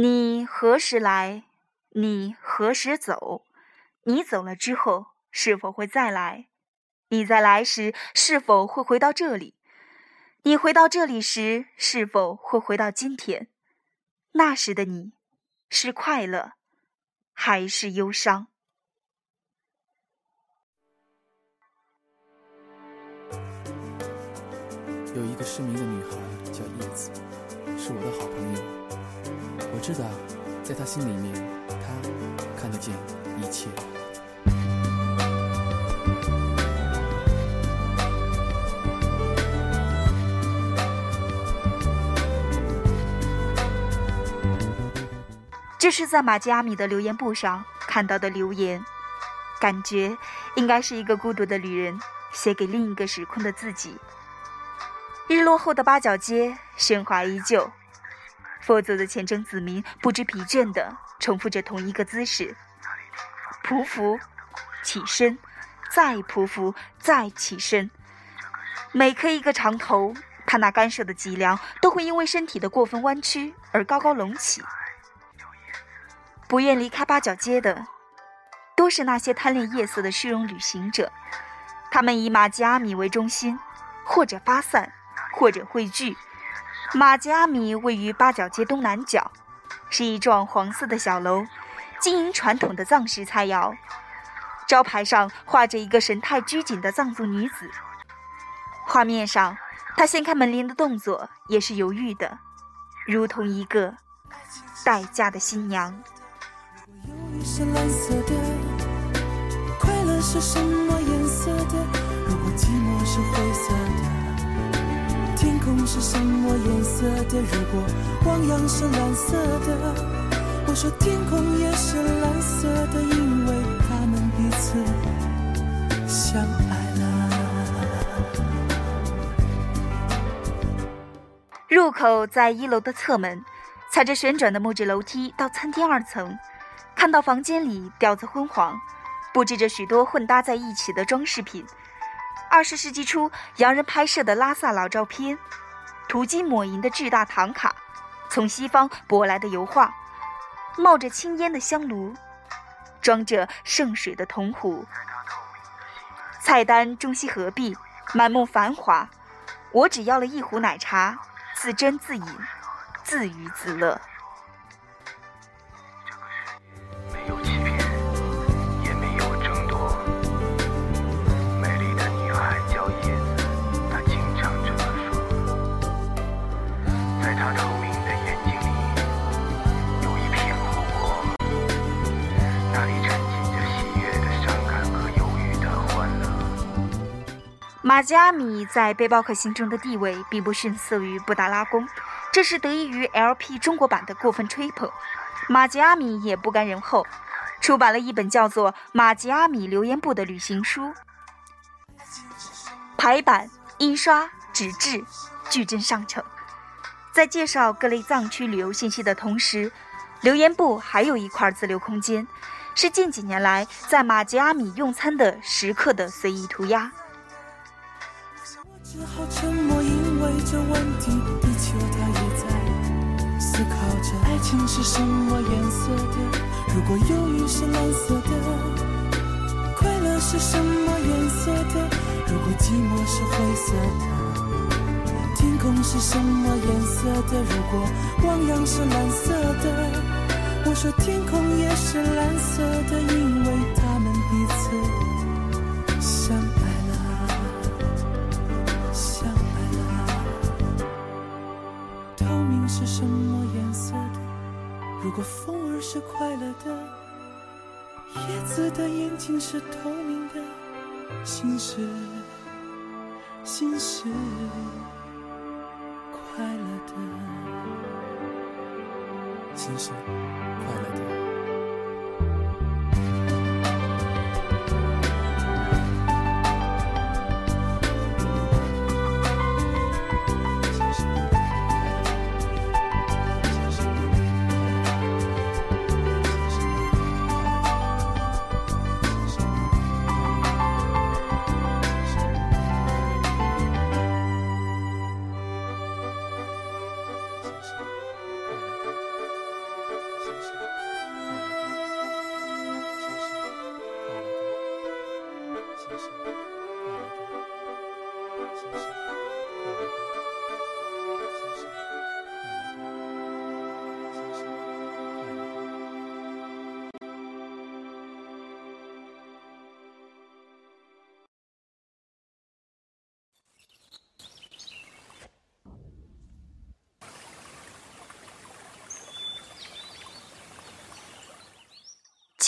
你何时来？你何时走？你走了之后，是否会再来？你在来时，是否会回到这里？你回到这里时，是否会回到今天？那时的你，是快乐，还是忧伤？有一个失明的女孩叫叶子，是我的好朋友。我知道，在他心里面，他看得见一切。这是在马吉阿米的留言簿上看到的留言，感觉应该是一个孤独的旅人写给另一个时空的自己。日落后的八角街，喧哗依旧。佛祖的虔诚子民不知疲倦地重复着同一个姿势：匍匐、起身，再匍匐，再起身。每磕一个长头，他那干瘦的脊梁都会因为身体的过分弯曲而高高隆起。不愿离开八角街的，都是那些贪恋夜色的虚荣旅行者。他们以马吉阿米为中心，或者发散。或者汇聚。马吉阿米位于八角街东南角，是一幢黄色的小楼，经营传统的藏式菜肴。招牌上画着一个神态拘谨的藏族女子，画面上她掀开门帘的动作也是犹豫的，如同一个待嫁的新娘。快乐是什么颜色的？是什么颜色的？如果汪洋是蓝色的，我说天空也是蓝色的，因为他们彼此相爱了。入口在一楼的侧门，踩着旋转的木质楼梯到餐厅二层，看到房间里调子昏黄，布置着许多混搭在一起的装饰品。二十世纪初，洋人拍摄的拉萨老照片，涂金抹银的巨大唐卡，从西方舶来的油画，冒着青烟的香炉，装着圣水的铜壶。菜单中西合璧，满目繁华。我只要了一壶奶茶，自斟自饮，自娱自乐。马吉阿米在背包客心中的地位并不逊色于布达拉宫，这是得益于 LP 中国版的过分吹捧。马吉阿米也不甘人后，出版了一本叫做《马吉阿米留言簿》的旅行书，排版、印刷、纸质，矩阵上乘。在介绍各类藏区旅游信息的同时，留言簿还有一块自留空间，是近几年来在马吉阿米用餐的食客的随意涂鸦。只好沉默，因为这问题，地球它也在思考着：爱情是什么颜色的？如果忧郁是蓝色的，快乐是什么颜色的？如果寂寞是灰色的，天空是什么颜色的？如果汪洋是蓝色的，我说天空也是蓝色的，因为如果风儿是快乐的，叶子的眼睛是透明的，心是心是快乐的，心是快乐的。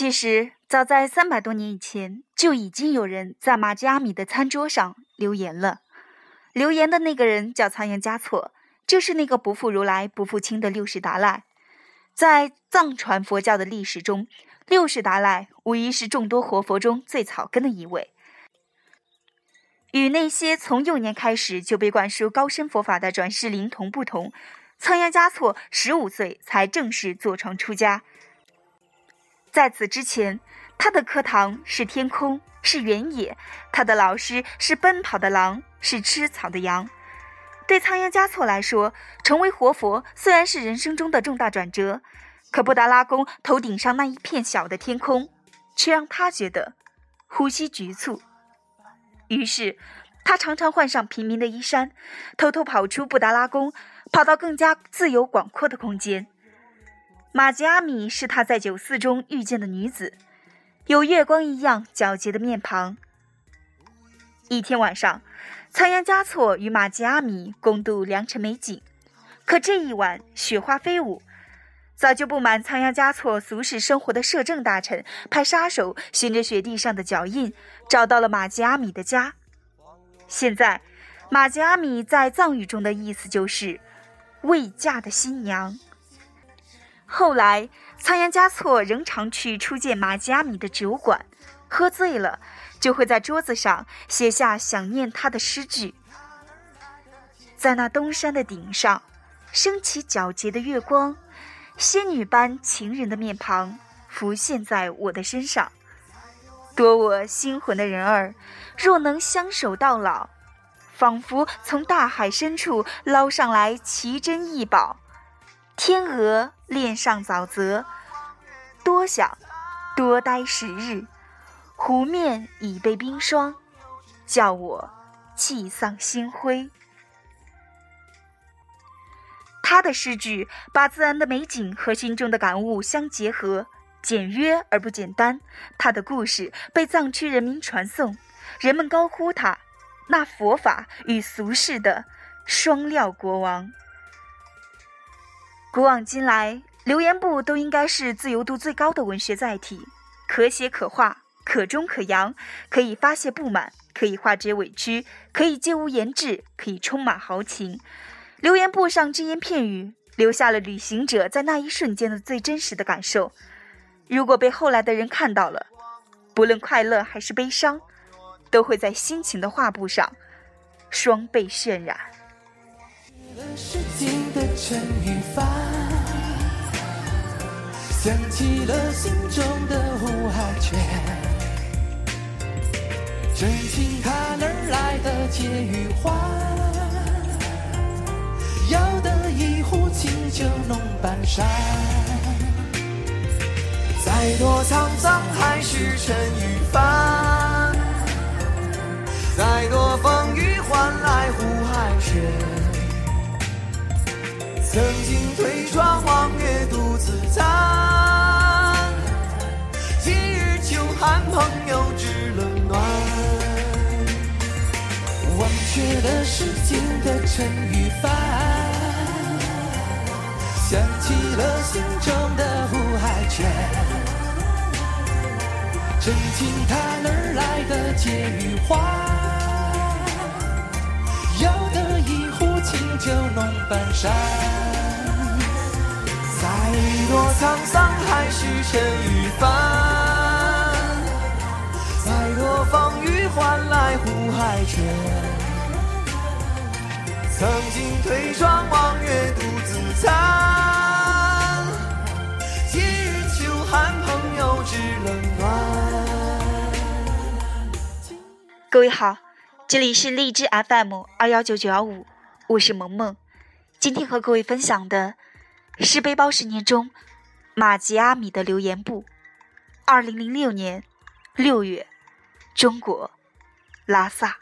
其实早在三百多年以前就已经有人在玛吉阿米的餐桌上留言了。留言的那个人叫仓央嘉措，就是那个不负如来不负卿的六世达赖。在藏传佛教的历史中，六世达赖无疑是众多活佛中最草根的一位。与那些从幼年开始就被灌输高深佛法的转世灵童不同，仓央嘉措十五岁才正式坐床出家。在此之前，他的课堂是天空，是原野；他的老师是奔跑的狼，是吃草的羊。对仓央嘉措来说，成为活佛虽然是人生中的重大转折，可布达拉宫头顶上那一片小的天空，却让他觉得呼吸局促。于是，他常常换上平民的衣衫，偷偷跑出布达拉宫，跑到更加自由广阔的空间。玛吉阿米是他在酒肆中遇见的女子，有月光一样皎洁的面庞。一天晚上，仓央嘉措与玛吉阿米共度良辰美景。可这一晚，雪花飞舞，早就不满仓央嘉措俗世生活的摄政大臣派杀手循着雪地上的脚印，找到了玛吉阿米的家。现在，玛吉阿米在藏语中的意思就是“未嫁的新娘”。后来，仓央嘉措仍常去初见玛吉阿米的酒馆，喝醉了就会在桌子上写下想念他的诗句。在那东山的顶上，升起皎洁的月光，仙女般情人的面庞浮现在我的身上。夺我心魂的人儿，若能相守到老，仿佛从大海深处捞上来奇珍异宝。天鹅恋上沼泽，多想多待时日。湖面已被冰霜，叫我气丧心灰。他的诗句把自然的美景和心中的感悟相结合，简约而不简单。他的故事被藏区人民传颂，人们高呼他那佛法与俗世的双料国王。古往今来，留言簿都应该是自由度最高的文学载体，可写可画，可中可扬，可以发泄不满，可以化解委屈，可以借物言志，可以充满豪情。留言簿上只言片语，留下了旅行者在那一瞬间的最真实的感受。如果被后来的人看到了，不论快乐还是悲伤，都会在心情的画布上双倍渲染。诗经的想起了心中的呼喊泉，真情它哪来的解语花？要得一壶清酒弄半山，再多沧桑还是尘与帆，再多风雨换来湖海泉。曾经推窗望月独自朋友知冷暖。忘却了世间的尘与烦，想起了心中的呼海泉。真情它哪来的解与欢？要得一壶清酒浓半山。再多沧桑还是尘与帆，换来湖海泉。曾经推窗望月独自餐，今日秋寒朋友知冷暖。各位好，这里是荔枝 FM 二幺九九幺五，我是萌萌，今天和各位分享的。是背包十年中，马吉阿米的留言簿。二零零六年六月，中国，拉萨。